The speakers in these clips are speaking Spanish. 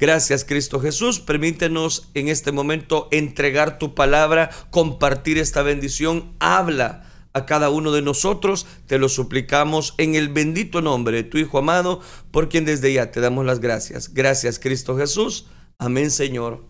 Gracias Cristo Jesús. Permítenos en este momento entregar tu palabra, compartir esta bendición. Habla a cada uno de nosotros. Te lo suplicamos en el bendito nombre de tu Hijo amado, por quien desde ya te damos las gracias. Gracias Cristo Jesús. Amén Señor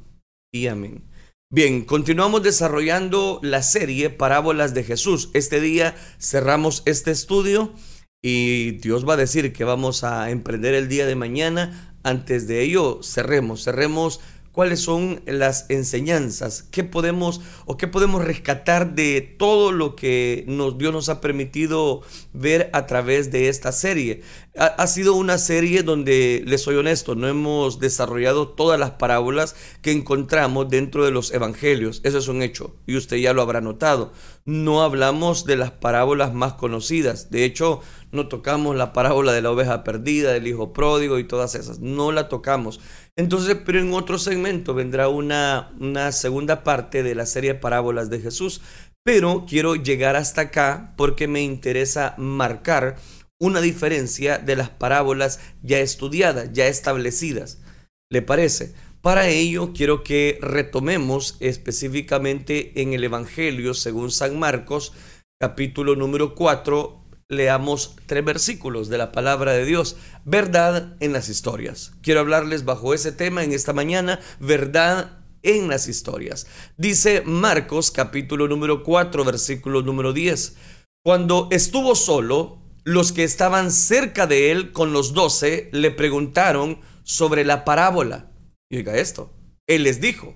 y amén. Bien, continuamos desarrollando la serie Parábolas de Jesús. Este día cerramos este estudio y Dios va a decir que vamos a emprender el día de mañana. Antes de ello, cerremos, cerremos cuáles son las enseñanzas, qué podemos o qué podemos rescatar de todo lo que nos, Dios nos ha permitido ver a través de esta serie. Ha, sido una serie donde, les soy honesto, no hemos desarrollado todas las parábolas que encontramos dentro de los evangelios. Eso es un hecho y usted ya lo habrá notado. No hablamos de las parábolas más conocidas. De hecho, no tocamos la parábola de la oveja perdida, del hijo pródigo y todas esas. No la tocamos. Entonces, pero en otro segmento vendrá una, una segunda parte de la serie de parábolas de Jesús. Pero quiero llegar hasta acá porque me interesa marcar una diferencia de las parábolas ya estudiadas, ya establecidas. ¿Le parece? Para ello quiero que retomemos específicamente en el Evangelio según San Marcos, capítulo número 4, leamos tres versículos de la palabra de Dios. Verdad en las historias. Quiero hablarles bajo ese tema en esta mañana, verdad en las historias. Dice Marcos capítulo número 4, versículo número 10. Cuando estuvo solo, los que estaban cerca de él con los doce le preguntaron sobre la parábola. Y oiga esto, él les dijo,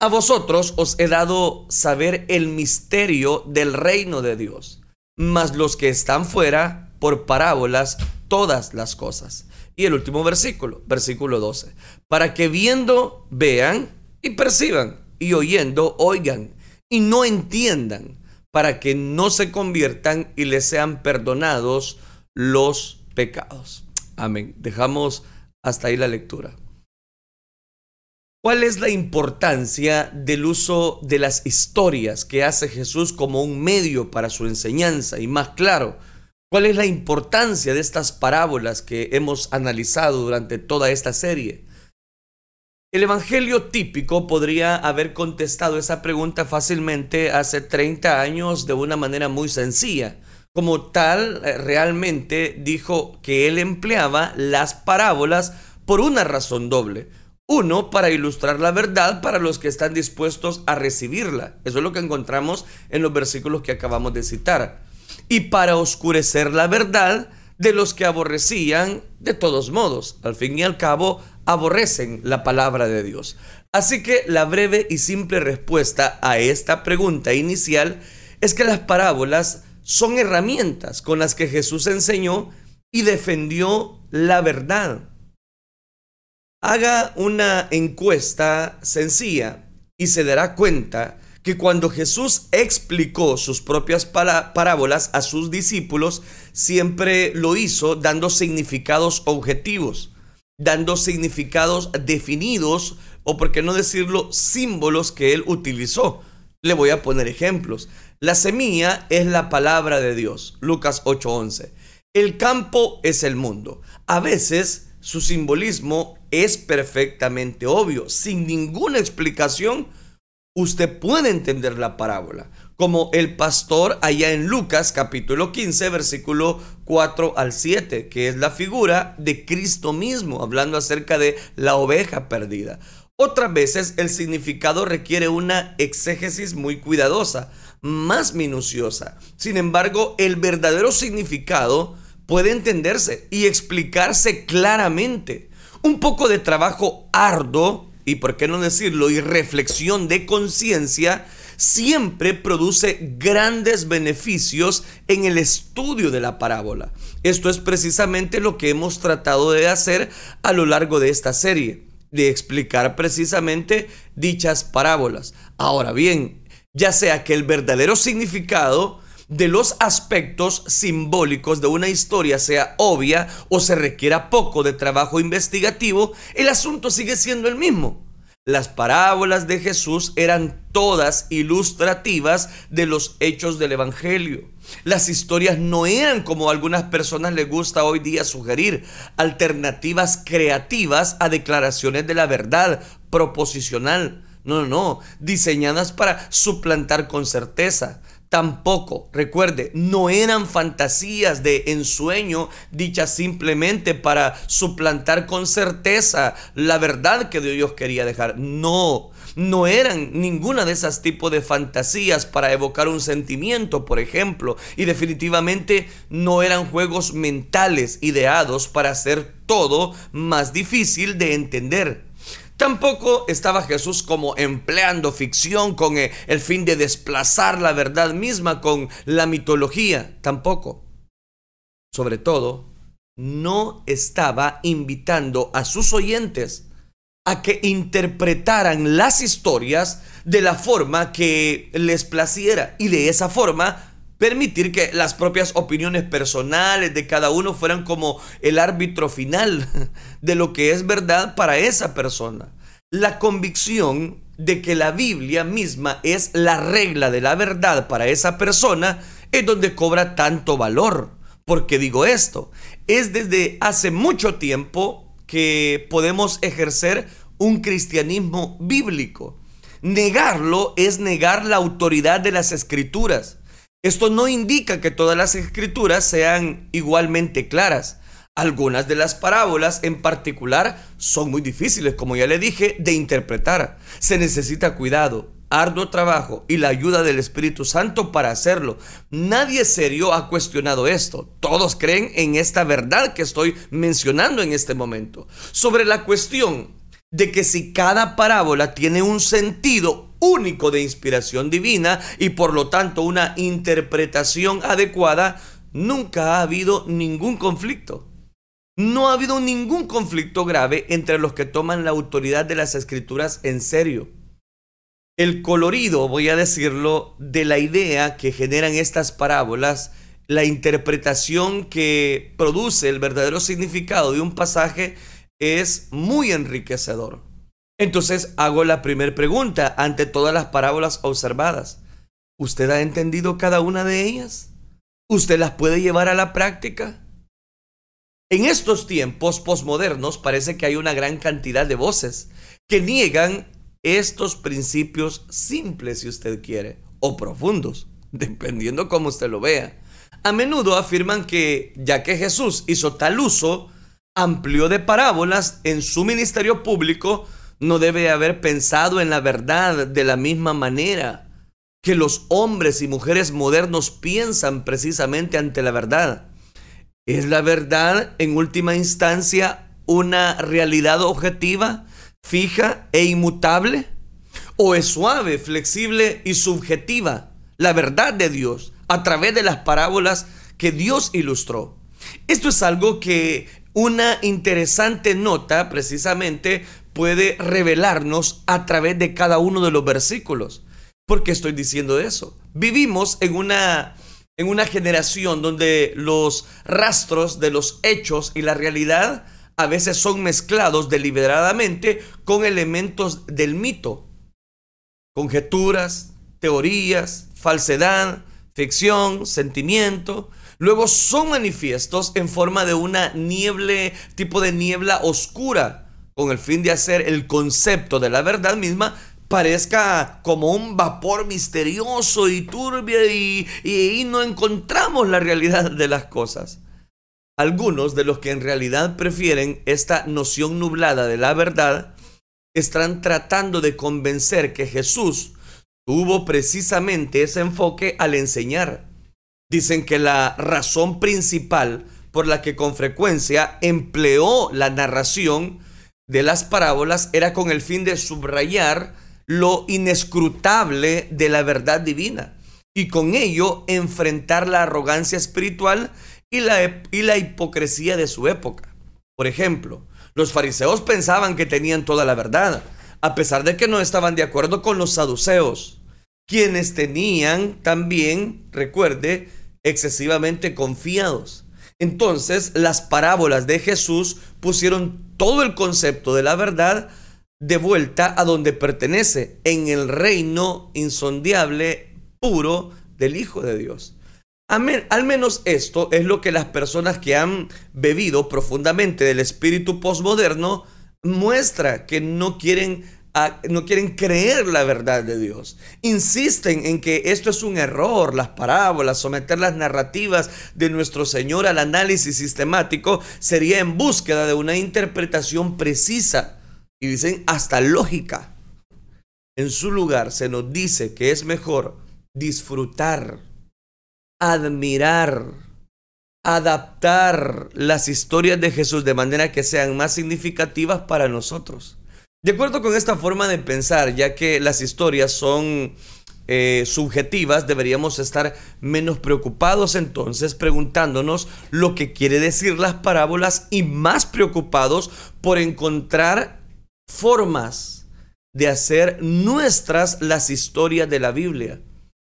a vosotros os he dado saber el misterio del reino de Dios, mas los que están fuera, por parábolas, todas las cosas. Y el último versículo, versículo 12, para que viendo, vean y perciban, y oyendo, oigan, y no entiendan para que no se conviertan y les sean perdonados los pecados. Amén. Dejamos hasta ahí la lectura. ¿Cuál es la importancia del uso de las historias que hace Jesús como un medio para su enseñanza? Y más claro, ¿cuál es la importancia de estas parábolas que hemos analizado durante toda esta serie? El Evangelio típico podría haber contestado esa pregunta fácilmente hace 30 años de una manera muy sencilla. Como tal, eh, realmente dijo que él empleaba las parábolas por una razón doble. Uno, para ilustrar la verdad para los que están dispuestos a recibirla. Eso es lo que encontramos en los versículos que acabamos de citar. Y para oscurecer la verdad de los que aborrecían de todos modos. Al fin y al cabo, aborrecen la palabra de Dios. Así que la breve y simple respuesta a esta pregunta inicial es que las parábolas son herramientas con las que Jesús enseñó y defendió la verdad. Haga una encuesta sencilla y se dará cuenta que cuando Jesús explicó sus propias parábolas a sus discípulos, siempre lo hizo dando significados objetivos dando significados definidos o, por qué no decirlo, símbolos que él utilizó. Le voy a poner ejemplos. La semilla es la palabra de Dios, Lucas 8:11. El campo es el mundo. A veces su simbolismo es perfectamente obvio, sin ninguna explicación. Usted puede entender la parábola como el pastor allá en Lucas capítulo 15 versículo 4 al 7, que es la figura de Cristo mismo, hablando acerca de la oveja perdida. Otras veces el significado requiere una exégesis muy cuidadosa, más minuciosa. Sin embargo, el verdadero significado puede entenderse y explicarse claramente. Un poco de trabajo arduo, y por qué no decirlo, y reflexión de conciencia, siempre produce grandes beneficios en el estudio de la parábola. Esto es precisamente lo que hemos tratado de hacer a lo largo de esta serie, de explicar precisamente dichas parábolas. Ahora bien, ya sea que el verdadero significado de los aspectos simbólicos de una historia sea obvia o se requiera poco de trabajo investigativo, el asunto sigue siendo el mismo. Las parábolas de Jesús eran todas ilustrativas de los hechos del Evangelio. Las historias no eran como a algunas personas les gusta hoy día sugerir, alternativas creativas a declaraciones de la verdad proposicional. No, no, no, diseñadas para suplantar con certeza. Tampoco, recuerde, no eran fantasías de ensueño dichas simplemente para suplantar con certeza la verdad que Dios quería dejar. No, no eran ninguna de esas tipos de fantasías para evocar un sentimiento, por ejemplo, y definitivamente no eran juegos mentales ideados para hacer todo más difícil de entender. Tampoco estaba Jesús como empleando ficción con eh, el fin de desplazar la verdad misma con la mitología. Tampoco. Sobre todo, no estaba invitando a sus oyentes a que interpretaran las historias de la forma que les placiera y de esa forma permitir que las propias opiniones personales de cada uno fueran como el árbitro final de lo que es verdad para esa persona. La convicción de que la Biblia misma es la regla de la verdad para esa persona es donde cobra tanto valor. ¿Por qué digo esto? Es desde hace mucho tiempo que podemos ejercer un cristianismo bíblico. Negarlo es negar la autoridad de las escrituras. Esto no indica que todas las escrituras sean igualmente claras. Algunas de las parábolas en particular son muy difíciles, como ya le dije, de interpretar. Se necesita cuidado, arduo trabajo y la ayuda del Espíritu Santo para hacerlo. Nadie serio ha cuestionado esto. Todos creen en esta verdad que estoy mencionando en este momento. Sobre la cuestión de que si cada parábola tiene un sentido único de inspiración divina y por lo tanto una interpretación adecuada, nunca ha habido ningún conflicto. No ha habido ningún conflicto grave entre los que toman la autoridad de las escrituras en serio. El colorido, voy a decirlo, de la idea que generan estas parábolas, la interpretación que produce el verdadero significado de un pasaje es muy enriquecedor. Entonces hago la primera pregunta ante todas las parábolas observadas. ¿Usted ha entendido cada una de ellas? ¿Usted las puede llevar a la práctica? En estos tiempos posmodernos parece que hay una gran cantidad de voces que niegan estos principios simples, si usted quiere, o profundos, dependiendo cómo usted lo vea. A menudo afirman que ya que Jesús hizo tal uso amplio de parábolas en su ministerio público, no debe haber pensado en la verdad de la misma manera que los hombres y mujeres modernos piensan precisamente ante la verdad. ¿Es la verdad en última instancia una realidad objetiva, fija e inmutable? ¿O es suave, flexible y subjetiva la verdad de Dios a través de las parábolas que Dios ilustró? Esto es algo que una interesante nota precisamente puede revelarnos a través de cada uno de los versículos. ¿Por qué estoy diciendo eso? Vivimos en una, en una generación donde los rastros de los hechos y la realidad a veces son mezclados deliberadamente con elementos del mito, conjeturas, teorías, falsedad, ficción, sentimiento. Luego son manifiestos en forma de una niebla, tipo de niebla oscura, con el fin de hacer el concepto de la verdad misma parezca como un vapor misterioso y turbio y, y, no encontramos la realidad de las cosas. Algunos de los que en realidad prefieren esta noción nublada de la verdad están tratando de convencer que Jesús tuvo precisamente ese enfoque al enseñar. Dicen que la razón principal por la que con frecuencia empleó la narración de las parábolas era con el fin de subrayar lo inescrutable de la verdad divina y con ello enfrentar la arrogancia espiritual y la, y la hipocresía de su época. Por ejemplo, los fariseos pensaban que tenían toda la verdad, a pesar de que no estaban de acuerdo con los saduceos, quienes tenían también, recuerde, excesivamente confiados. Entonces, las parábolas de Jesús pusieron todo el concepto de la verdad de vuelta a donde pertenece, en el reino insondiable, puro del Hijo de Dios. Al menos esto es lo que las personas que han bebido profundamente del espíritu posmoderno muestra que no quieren no quieren creer la verdad de Dios. Insisten en que esto es un error, las parábolas, someter las narrativas de nuestro Señor al análisis sistemático sería en búsqueda de una interpretación precisa y dicen hasta lógica. En su lugar se nos dice que es mejor disfrutar, admirar, adaptar las historias de Jesús de manera que sean más significativas para nosotros. De acuerdo con esta forma de pensar, ya que las historias son eh, subjetivas, deberíamos estar menos preocupados entonces preguntándonos lo que quiere decir las parábolas y más preocupados por encontrar formas de hacer nuestras las historias de la Biblia.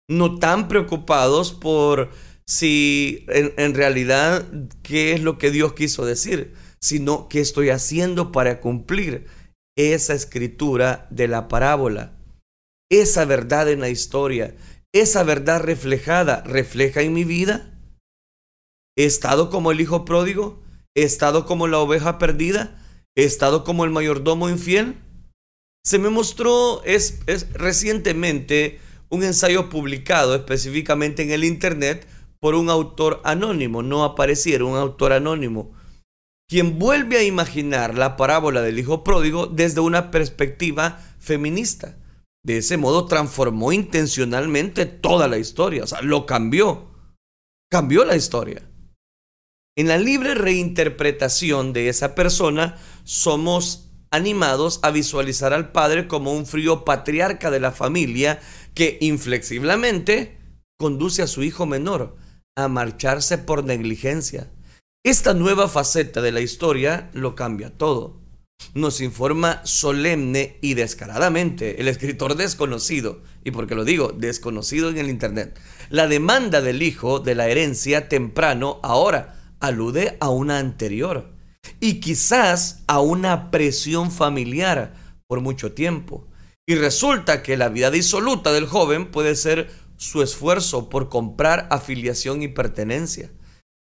No tan preocupados por si en, en realidad qué es lo que Dios quiso decir, sino qué estoy haciendo para cumplir esa escritura de la parábola, esa verdad en la historia, esa verdad reflejada, refleja en mi vida. ¿He estado como el hijo pródigo? ¿He estado como la oveja perdida? ¿He estado como el mayordomo infiel? Se me mostró es, es recientemente un ensayo publicado específicamente en el Internet por un autor anónimo, no apareciera un autor anónimo quien vuelve a imaginar la parábola del hijo pródigo desde una perspectiva feminista. De ese modo transformó intencionalmente toda la historia, o sea, lo cambió, cambió la historia. En la libre reinterpretación de esa persona, somos animados a visualizar al padre como un frío patriarca de la familia que inflexiblemente conduce a su hijo menor a marcharse por negligencia, esta nueva faceta de la historia lo cambia todo. Nos informa solemne y descaradamente el escritor desconocido, y porque lo digo, desconocido en el Internet. La demanda del hijo de la herencia temprano ahora alude a una anterior y quizás a una presión familiar por mucho tiempo. Y resulta que la vida disoluta del joven puede ser su esfuerzo por comprar afiliación y pertenencia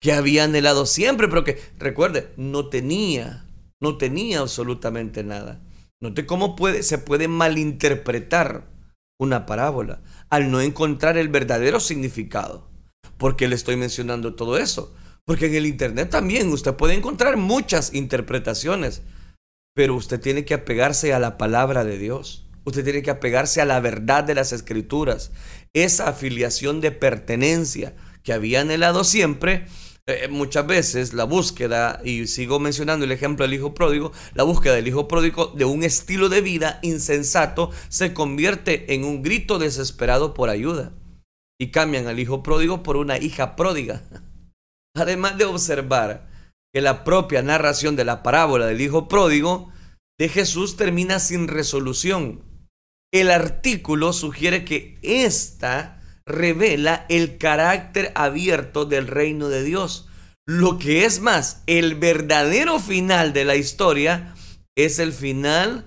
que había anhelado siempre, pero que, recuerde, no tenía, no tenía absolutamente nada. Note cómo puede, se puede malinterpretar una parábola al no encontrar el verdadero significado. ¿Por qué le estoy mencionando todo eso? Porque en el Internet también usted puede encontrar muchas interpretaciones, pero usted tiene que apegarse a la palabra de Dios. Usted tiene que apegarse a la verdad de las escrituras. Esa afiliación de pertenencia que había anhelado siempre, eh, muchas veces la búsqueda, y sigo mencionando el ejemplo del hijo pródigo, la búsqueda del hijo pródigo de un estilo de vida insensato se convierte en un grito desesperado por ayuda. Y cambian al hijo pródigo por una hija pródiga. Además de observar que la propia narración de la parábola del hijo pródigo de Jesús termina sin resolución. El artículo sugiere que esta revela el carácter abierto del reino de Dios. Lo que es más, el verdadero final de la historia es el final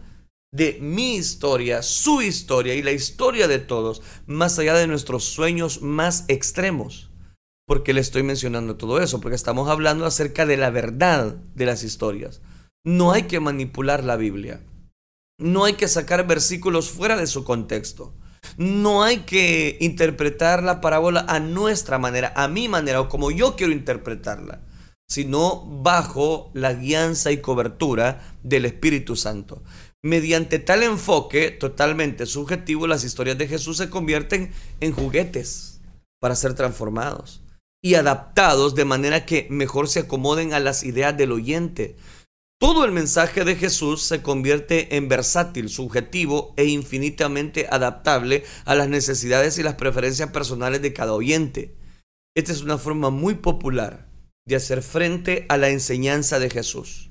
de mi historia, su historia y la historia de todos, más allá de nuestros sueños más extremos. ¿Por qué le estoy mencionando todo eso? Porque estamos hablando acerca de la verdad de las historias. No hay que manipular la Biblia. No hay que sacar versículos fuera de su contexto. No hay que interpretar la parábola a nuestra manera, a mi manera o como yo quiero interpretarla, sino bajo la guianza y cobertura del Espíritu Santo. Mediante tal enfoque totalmente subjetivo, las historias de Jesús se convierten en juguetes para ser transformados y adaptados de manera que mejor se acomoden a las ideas del oyente, todo el mensaje de Jesús se convierte en versátil, subjetivo e infinitamente adaptable a las necesidades y las preferencias personales de cada oyente. Esta es una forma muy popular de hacer frente a la enseñanza de Jesús.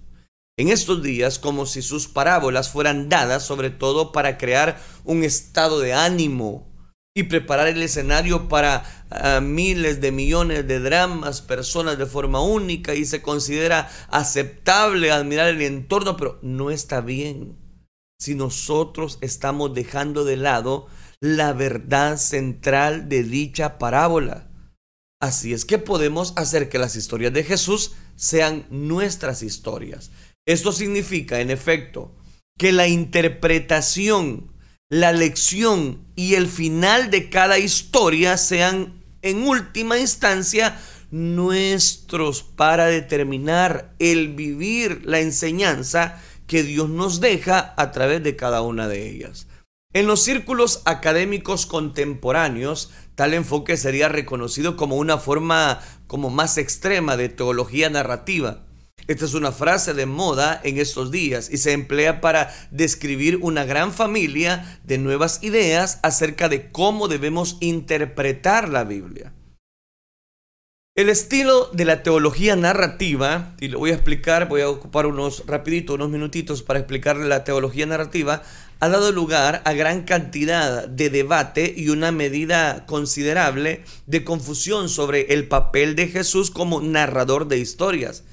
En estos días, como si sus parábolas fueran dadas sobre todo para crear un estado de ánimo y preparar el escenario para ah, miles de millones de dramas, personas de forma única y se considera aceptable admirar el entorno, pero no está bien si nosotros estamos dejando de lado la verdad central de dicha parábola. Así es que podemos hacer que las historias de Jesús sean nuestras historias. Esto significa, en efecto, que la interpretación, la lección y el final de cada historia sean en última instancia nuestros para determinar el vivir la enseñanza que Dios nos deja a través de cada una de ellas. En los círculos académicos contemporáneos, tal enfoque sería reconocido como una forma como más extrema de teología narrativa. Esta es una frase de moda en estos días y se emplea para describir una gran familia de nuevas ideas acerca de cómo debemos interpretar la Biblia. El estilo de la teología narrativa, y lo voy a explicar, voy a ocupar unos rapidito, unos minutitos para explicar la teología narrativa, ha dado lugar a gran cantidad de debate y una medida considerable de confusión sobre el papel de Jesús como narrador de historias.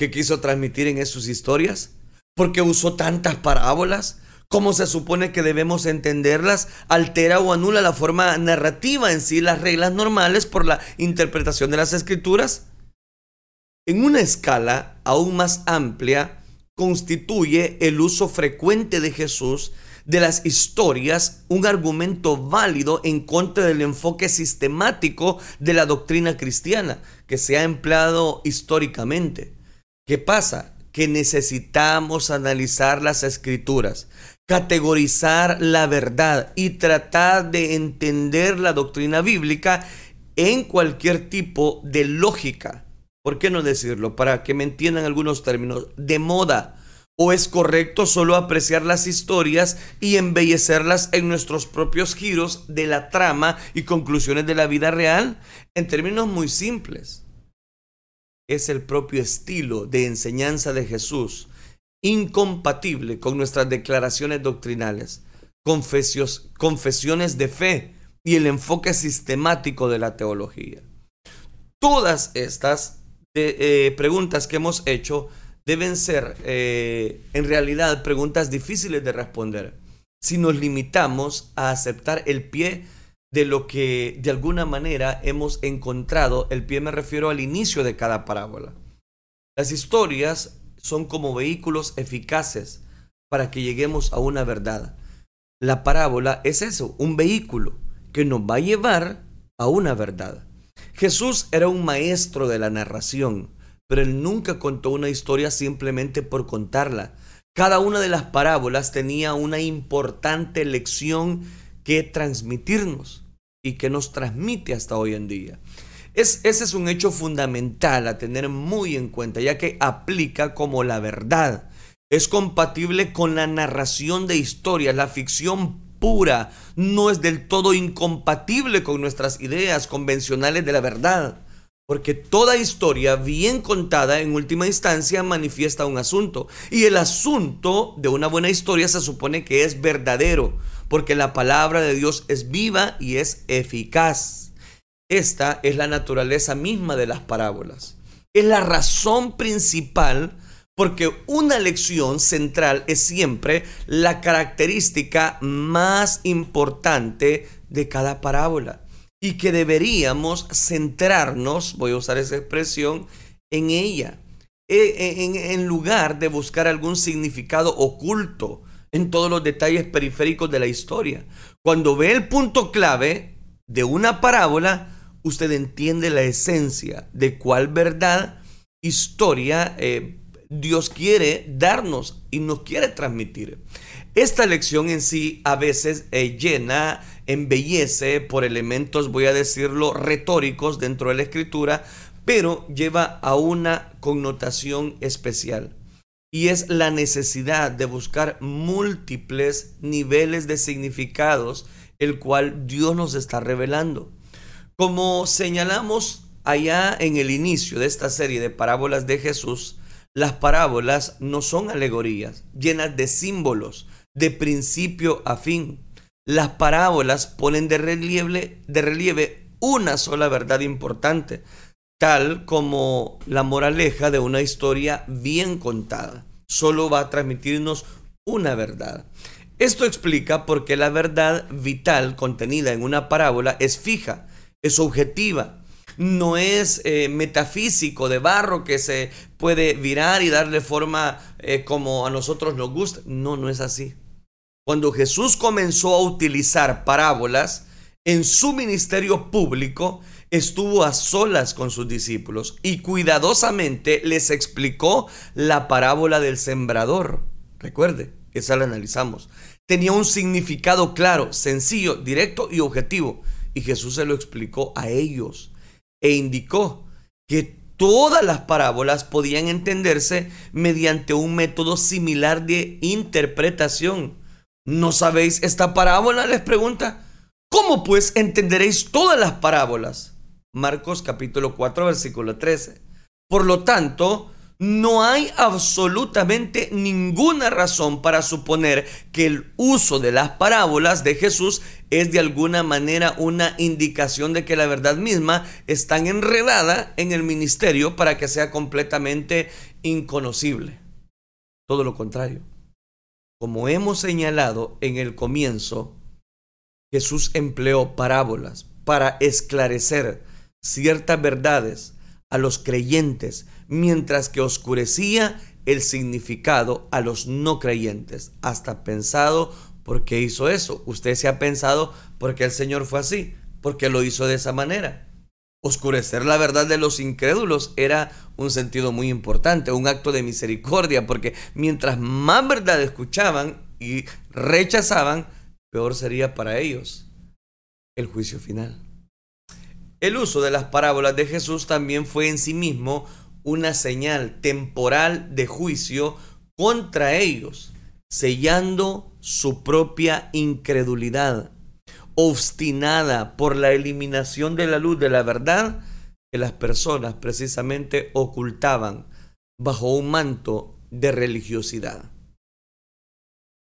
¿Qué quiso transmitir en sus historias? ¿Por qué usó tantas parábolas? cómo se supone que debemos entenderlas, altera o anula la forma narrativa en sí, las reglas normales por la interpretación de las escrituras. En una escala aún más amplia, constituye el uso frecuente de Jesús de las historias un argumento válido en contra del enfoque sistemático de la doctrina cristiana que se ha empleado históricamente. ¿Qué pasa? Que necesitamos analizar las escrituras, categorizar la verdad y tratar de entender la doctrina bíblica en cualquier tipo de lógica. ¿Por qué no decirlo? Para que me entiendan algunos términos. De moda. ¿O es correcto solo apreciar las historias y embellecerlas en nuestros propios giros de la trama y conclusiones de la vida real? En términos muy simples. Es el propio estilo de enseñanza de Jesús incompatible con nuestras declaraciones doctrinales, confesiones de fe y el enfoque sistemático de la teología. Todas estas eh, eh, preguntas que hemos hecho deben ser eh, en realidad preguntas difíciles de responder si nos limitamos a aceptar el pie de lo que de alguna manera hemos encontrado. El pie me refiero al inicio de cada parábola. Las historias son como vehículos eficaces para que lleguemos a una verdad. La parábola es eso, un vehículo que nos va a llevar a una verdad. Jesús era un maestro de la narración, pero él nunca contó una historia simplemente por contarla. Cada una de las parábolas tenía una importante lección que transmitirnos y que nos transmite hasta hoy en día ese es un hecho fundamental a tener muy en cuenta, ya que aplica como la verdad. Es compatible con la narración de historias, la ficción pura no es del todo incompatible con nuestras ideas convencionales de la verdad. Porque toda historia bien contada en última instancia manifiesta un asunto. Y el asunto de una buena historia se supone que es verdadero. Porque la palabra de Dios es viva y es eficaz. Esta es la naturaleza misma de las parábolas. Es la razón principal porque una lección central es siempre la característica más importante de cada parábola y que deberíamos centrarnos, voy a usar esa expresión, en ella, e, e, en, en lugar de buscar algún significado oculto en todos los detalles periféricos de la historia. Cuando ve el punto clave de una parábola, usted entiende la esencia de cuál verdad, historia eh, Dios quiere darnos y nos quiere transmitir. Esta lección en sí a veces eh, llena, embellece por elementos, voy a decirlo, retóricos dentro de la escritura, pero lleva a una connotación especial. Y es la necesidad de buscar múltiples niveles de significados, el cual Dios nos está revelando. Como señalamos allá en el inicio de esta serie de parábolas de Jesús, las parábolas no son alegorías llenas de símbolos de principio a fin. Las parábolas ponen de relieve, una sola verdad importante, tal como la moraleja de una historia bien contada. Solo va a transmitirnos una verdad. Esto explica por qué la verdad vital contenida en una parábola es fija es objetiva. no es eh, metafísico de barro que se puede virar y darle forma eh, como a nosotros nos gusta. No, no es así. Cuando Jesús comenzó a utilizar parábolas en su ministerio público, estuvo a solas con sus discípulos y cuidadosamente les explicó la parábola del sembrador. Recuerde, esa la analizamos. Tenía un significado claro, sencillo, directo y objetivo. Y Jesús se lo explicó a ellos e indicó que todas las parábolas podían entenderse mediante un método similar de interpretación. ¿No sabéis esta parábola? Les pregunta. ¿Cómo pues entenderéis todas las parábolas? Marcos capítulo 4 versículo 13. Por lo tanto, no hay absolutamente ninguna razón para suponer que el uso de las parábolas de Jesús es de alguna manera una indicación de que la verdad misma está enredada en el ministerio para que sea completamente inconocible. Todo lo contrario. Como hemos señalado en el comienzo, Jesús empleó parábolas para esclarecer ciertas verdades a los creyentes, mientras que oscurecía el significado a los no creyentes. Hasta pensado, ¿por qué hizo eso? Usted se ha pensado, ¿por qué el Señor fue así? ¿Por qué lo hizo de esa manera? Oscurecer la verdad de los incrédulos era un sentido muy importante, un acto de misericordia, porque mientras más verdad escuchaban y rechazaban, peor sería para ellos el juicio final. El uso de las parábolas de Jesús también fue en sí mismo una señal temporal de juicio contra ellos, sellando su propia incredulidad, obstinada por la eliminación de la luz de la verdad que las personas precisamente ocultaban bajo un manto de religiosidad.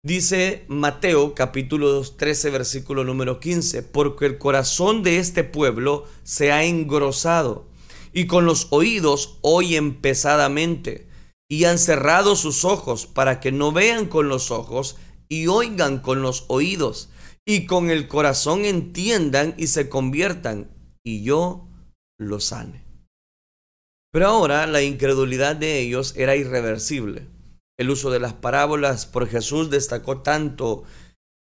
Dice Mateo capítulo 13 versículo número 15, porque el corazón de este pueblo se ha engrosado y con los oídos oyen pesadamente y han cerrado sus ojos para que no vean con los ojos y oigan con los oídos y con el corazón entiendan y se conviertan y yo los sane. Pero ahora la incredulidad de ellos era irreversible el uso de las parábolas por Jesús destacó tanto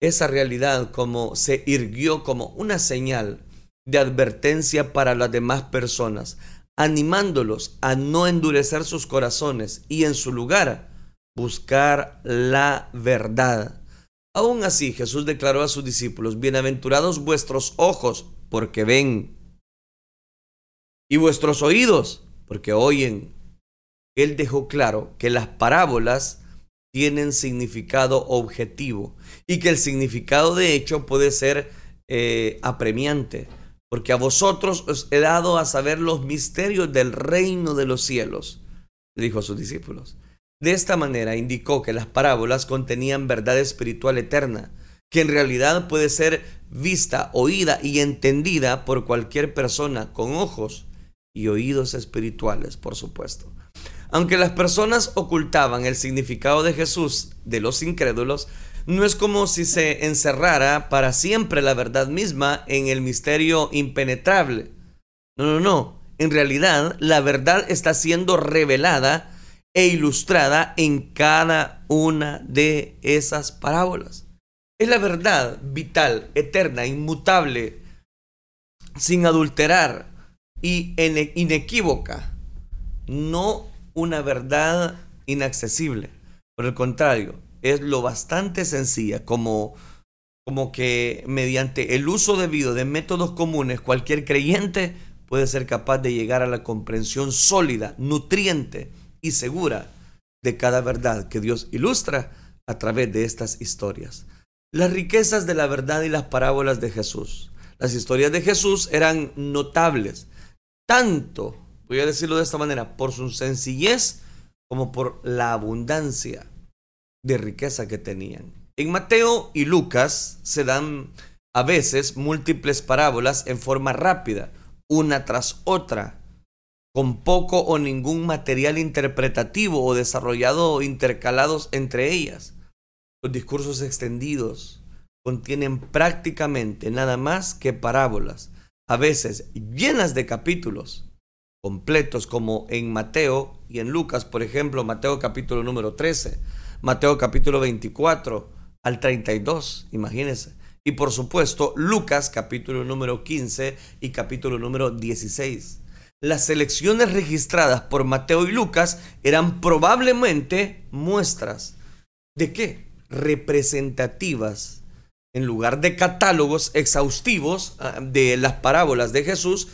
esa realidad como se irguió como una señal de advertencia para las demás personas, animándolos a no endurecer sus corazones y en su lugar buscar la verdad. Aún así, Jesús declaró a sus discípulos, bienaventurados vuestros ojos, porque ven, y vuestros oídos, porque oyen él dejó claro que las parábolas tienen significado objetivo y que el significado de hecho puede ser eh, apremiante, porque a vosotros os he dado a saber los misterios del reino de los cielos, dijo a sus discípulos. De esta manera indicó que las parábolas contenían verdad espiritual eterna, que en realidad puede ser vista, oída y entendida por cualquier persona con ojos y oídos espirituales, por supuesto. Aunque las personas ocultaban el significado de Jesús de los incrédulos, no es como si se encerrara para siempre la verdad misma en el misterio impenetrable. No, no, no. En realidad, la verdad está siendo revelada e ilustrada en cada una de esas parábolas. Es la verdad vital, eterna, inmutable, sin adulterar y inequívoca. No una verdad inaccesible. Por el contrario, es lo bastante sencilla como, como que mediante el uso debido de métodos comunes cualquier creyente puede ser capaz de llegar a la comprensión sólida, nutriente y segura de cada verdad que Dios ilustra a través de estas historias. Las riquezas de la verdad y las parábolas de Jesús. Las historias de Jesús eran notables, tanto voy a decirlo de esta manera, por su sencillez como por la abundancia de riqueza que tenían. En Mateo y Lucas se dan a veces múltiples parábolas en forma rápida, una tras otra, con poco o ningún material interpretativo o desarrollado intercalados entre ellas. Los discursos extendidos contienen prácticamente nada más que parábolas a veces llenas de capítulos completos, como en Mateo y en Lucas, por ejemplo, Mateo capítulo número 13, Mateo capítulo 24 al 32, imagínense. Y por supuesto, Lucas capítulo número 15 y capítulo número 16. Las selecciones registradas por Mateo y Lucas eran probablemente muestras de qué? Representativas. En lugar de catálogos exhaustivos ah, de las parábolas de Jesús,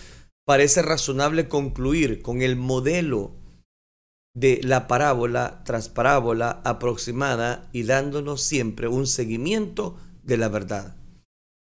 parece razonable concluir con el modelo de la parábola tras parábola aproximada y dándonos siempre un seguimiento de la verdad.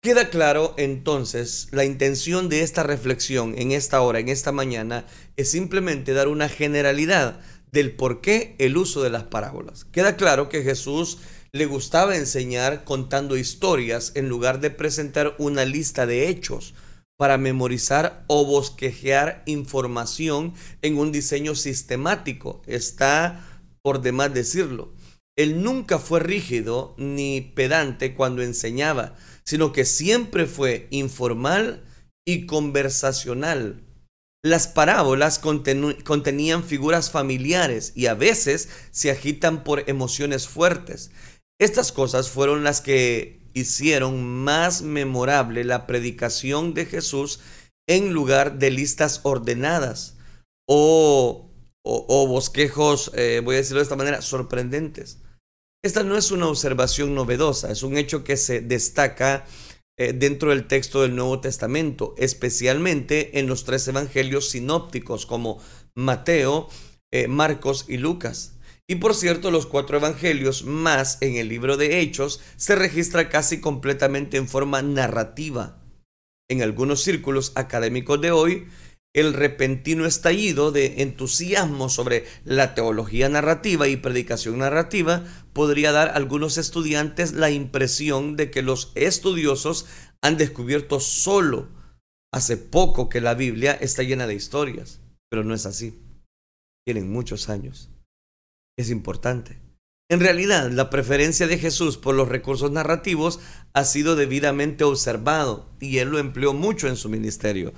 Queda claro entonces la intención de esta reflexión en esta hora, en esta mañana, es simplemente dar una generalidad del por qué el uso de las parábolas. Queda claro que Jesús le gustaba enseñar contando historias en lugar de presentar una lista de hechos para memorizar o bosquejear información en un diseño sistemático. Está por demás decirlo. Él nunca fue rígido ni pedante cuando enseñaba, sino que siempre fue informal y conversacional. Las parábolas contenían figuras familiares y a veces se agitan por emociones fuertes. Estas cosas fueron las que hicieron más memorable la predicación de Jesús en lugar de listas ordenadas o, o, bosquejos, eh, voy a decirlo de esta manera, sorprendentes. Esta no es una observación novedosa, es un hecho que se destaca eh, dentro del texto del Nuevo Testamento, especialmente en los tres evangelios sinópticos como Mateo, eh, Marcos y Lucas. Y por cierto, los cuatro evangelios más en el libro de Hechos se registra casi completamente en forma narrativa. En algunos círculos académicos de hoy, el repentino estallido de entusiasmo sobre la teología narrativa y predicación narrativa podría dar a algunos estudiantes la impresión de que los estudiosos han descubierto solo hace poco que la Biblia está llena de historias, pero no es así. Tienen muchos años es importante. En realidad, la preferencia de Jesús por los recursos narrativos ha sido debidamente observado y él lo empleó mucho en su ministerio.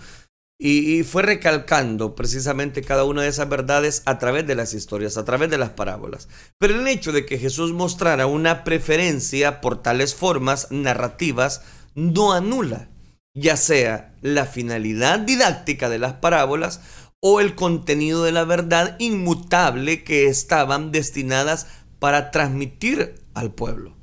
Y, fue recalcando precisamente cada una de esas verdades a través de las historias, a través de las parábolas. Pero el hecho de que Jesús mostrara una preferencia por tales formas narrativas no anula, ya sea la finalidad didáctica de las parábolas o el contenido de la verdad inmutable que estaban destinadas para transmitir al pueblo.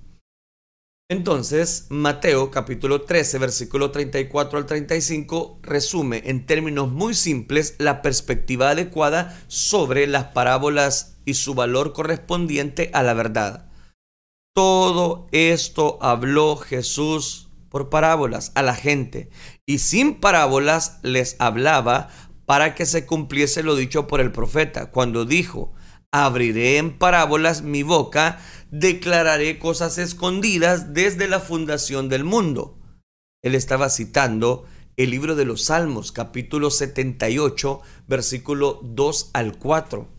Entonces, Mateo capítulo 13, versículo 34 al 35 resume en términos muy simples la perspectiva adecuada sobre las parábolas y su valor correspondiente a la verdad. Todo esto habló Jesús por parábolas a la gente y sin parábolas les hablaba para que se cumpliese lo dicho por el profeta, cuando dijo, abriré en parábolas mi boca, declararé cosas escondidas desde la fundación del mundo. Él estaba citando el libro de los Salmos, capítulo 78, versículo 2 al 4,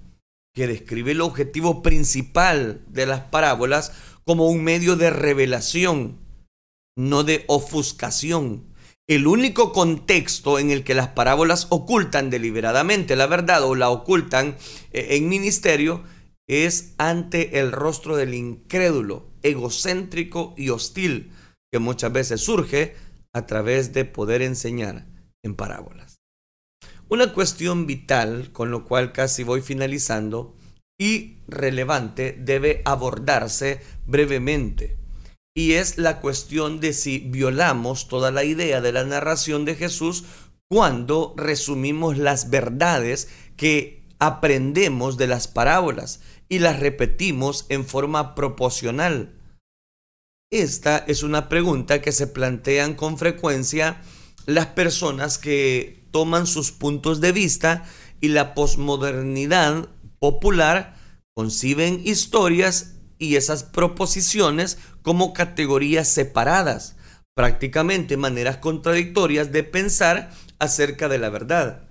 que describe el objetivo principal de las parábolas como un medio de revelación, no de ofuscación el único contexto en el que las parábolas ocultan deliberadamente la verdad o la ocultan eh, en ministerio es ante el rostro del incrédulo, egocéntrico y hostil, que muchas veces surge a través de poder enseñar en parábolas. Una cuestión vital, con lo cual casi voy finalizando, y relevante, debe abordarse brevemente y es la cuestión de si violamos toda la idea de la narración de Jesús cuando resumimos las verdades que aprendemos de las parábolas y las repetimos en forma proporcional. Esta es una pregunta que se plantean con frecuencia las personas que toman sus puntos de vista y la posmodernidad popular conciben historias y esas proposiciones como categorías separadas, prácticamente maneras contradictorias de pensar acerca de la verdad.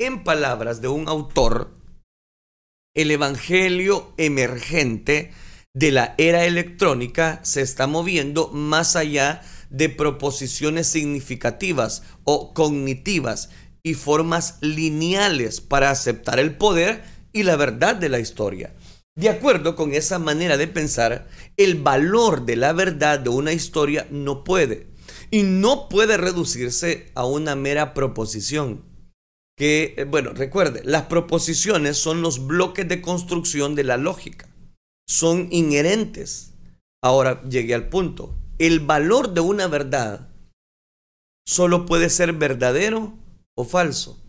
En palabras de un autor, el Evangelio emergente de la era electrónica se está moviendo más allá de proposiciones significativas o cognitivas y formas lineales para aceptar el poder y la verdad de la historia. De acuerdo con esa manera de pensar, el valor de la verdad de una historia no puede y no puede reducirse a una mera proposición. Que, eh, bueno, recuerde, las proposiciones son los bloques de construcción de la lógica son inherentes. Ahora llegué al punto. El valor de una verdad solo puede ser verdadero o falso.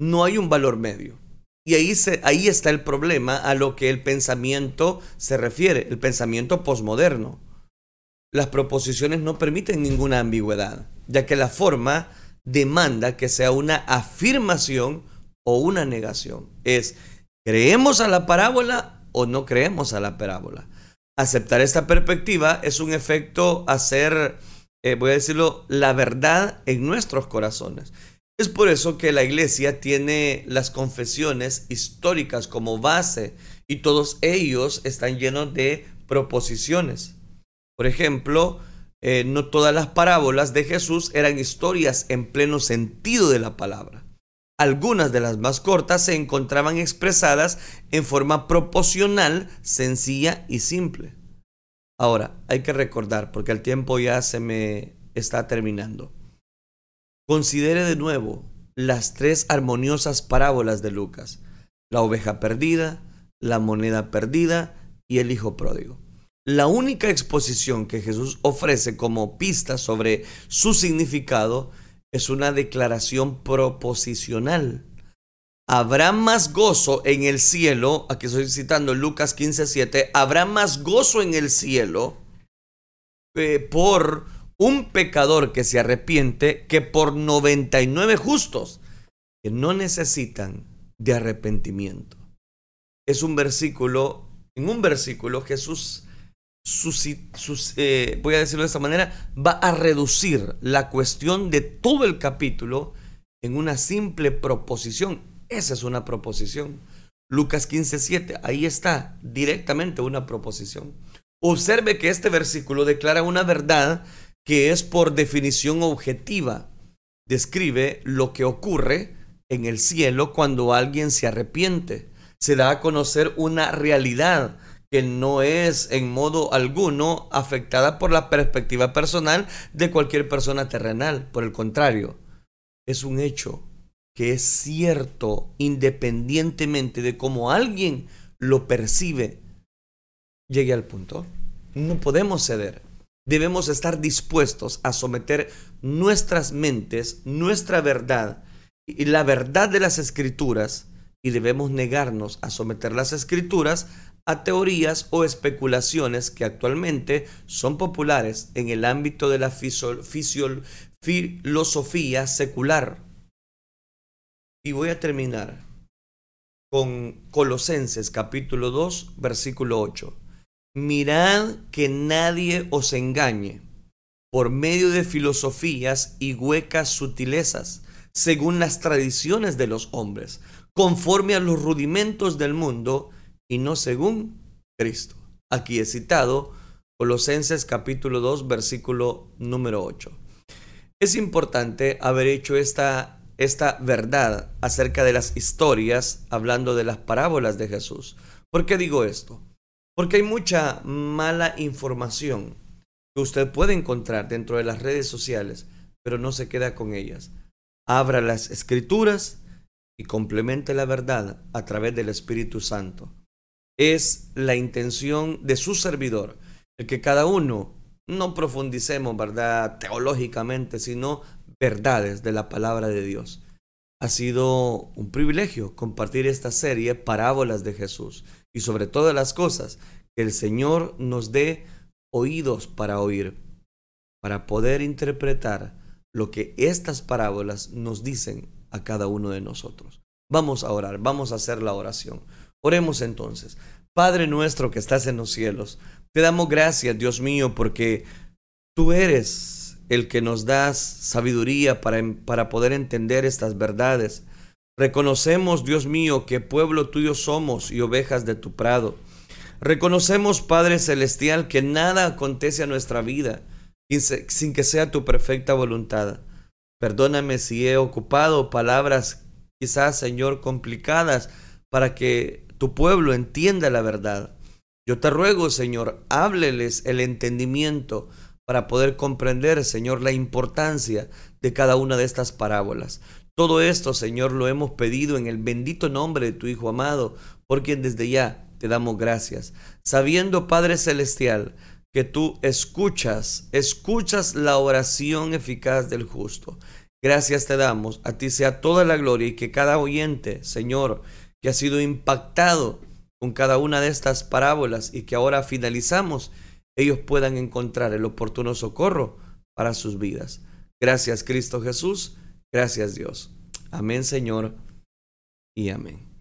No hay un valor medio. Y ahí, ahí está el problema a lo que el pensamiento se refiere, el pensamiento posmoderno. Las proposiciones no permiten ninguna ambigüedad, ya que la forma demanda que sea una afirmación o una negación. Es, ¿creemos a la parábola o no creemos a la parábola. Aceptar esta perspectiva es un efecto hacer, eh, voy a decirlo, la verdad en nuestros corazones. Es por eso que la iglesia tiene las confesiones históricas como base y todos ellos están llenos de proposiciones. Por ejemplo, eh, no todas las parábolas de Jesús eran historias en pleno sentido de la palabra. Algunas de las más cortas se encontraban expresadas en forma proporcional, sencilla y simple. Ahora, hay que recordar, porque el tiempo ya se me está terminando. Considere de nuevo las tres armoniosas parábolas de Lucas, la oveja perdida, la moneda perdida y el hijo pródigo. La única exposición que Jesús ofrece como pista sobre su significado es una declaración proposicional. Habrá más gozo en el cielo, aquí estoy citando Lucas 15:7, habrá más gozo en el cielo eh, por un pecador que se arrepiente que por 99 justos que no necesitan de arrepentimiento. Es un versículo, en un versículo Jesús eh, voy a decirlo de esta manera, va a reducir la cuestión de todo el capítulo en una simple proposición. Esa es una proposición. Lucas 15:7, ahí está directamente una proposición. Observe que este versículo declara una verdad que es por definición objetiva. Describe lo que ocurre en el cielo cuando alguien se arrepiente. Se da a conocer una realidad que no es en modo alguno afectada por la perspectiva personal de cualquier persona terrenal. Por el contrario, es un hecho que es cierto independientemente de cómo alguien lo percibe. Llegue al punto. No podemos ceder. Debemos estar dispuestos a someter nuestras mentes, nuestra verdad y la verdad de las escrituras y debemos negarnos a someter las escrituras a teorías o especulaciones que actualmente son populares en el ámbito de la filosofía secular. Y voy a terminar con Colosenses capítulo 2, versículo 8. Mirad que nadie os engañe por medio de filosofías y huecas sutilezas, según las tradiciones de los hombres, conforme a los rudimentos del mundo, y no según Cristo. Aquí he citado Colosenses capítulo 2 versículo número 8. Es importante haber hecho esta, esta verdad acerca de las historias, hablando de las parábolas de Jesús. ¿Por qué digo esto? Porque hay mucha mala información que usted puede encontrar dentro de las redes sociales, pero no se queda con ellas. Abra las escrituras y complemente la verdad a través del Espíritu Santo es la intención de su servidor, el que cada uno no profundicemos, ¿verdad?, teológicamente, sino verdades de la palabra de Dios. Ha sido un privilegio compartir esta serie, Parábolas de Jesús, y sobre todas las cosas, que el Señor nos dé oídos para oír, para poder interpretar lo que estas parábolas nos dicen a cada uno de nosotros. Vamos a orar, vamos a hacer la oración. Oremos entonces. Padre nuestro que estás en los cielos, te damos gracias, Dios mío, porque tú eres el que nos das sabiduría para, para poder entender estas verdades. Reconocemos, Dios mío, que pueblo tuyo somos y ovejas de tu prado. Reconocemos, Padre Celestial, que nada acontece a nuestra vida sin que sea tu perfecta voluntad. Perdóname si he ocupado palabras quizás, Señor, complicadas para que tu pueblo entienda la verdad. Yo te ruego, Señor, hábleles el entendimiento para poder comprender, Señor, la importancia de cada una de estas parábolas. Todo esto, Señor, lo hemos pedido en el bendito nombre de tu Hijo amado, por quien desde ya te damos gracias, sabiendo, Padre Celestial, que tú escuchas, escuchas la oración eficaz del justo. Gracias te damos, a ti sea toda la gloria y que cada oyente, Señor, que ha sido impactado con cada una de estas parábolas y que ahora finalizamos, ellos puedan encontrar el oportuno socorro para sus vidas. Gracias Cristo Jesús, gracias Dios. Amén Señor y amén.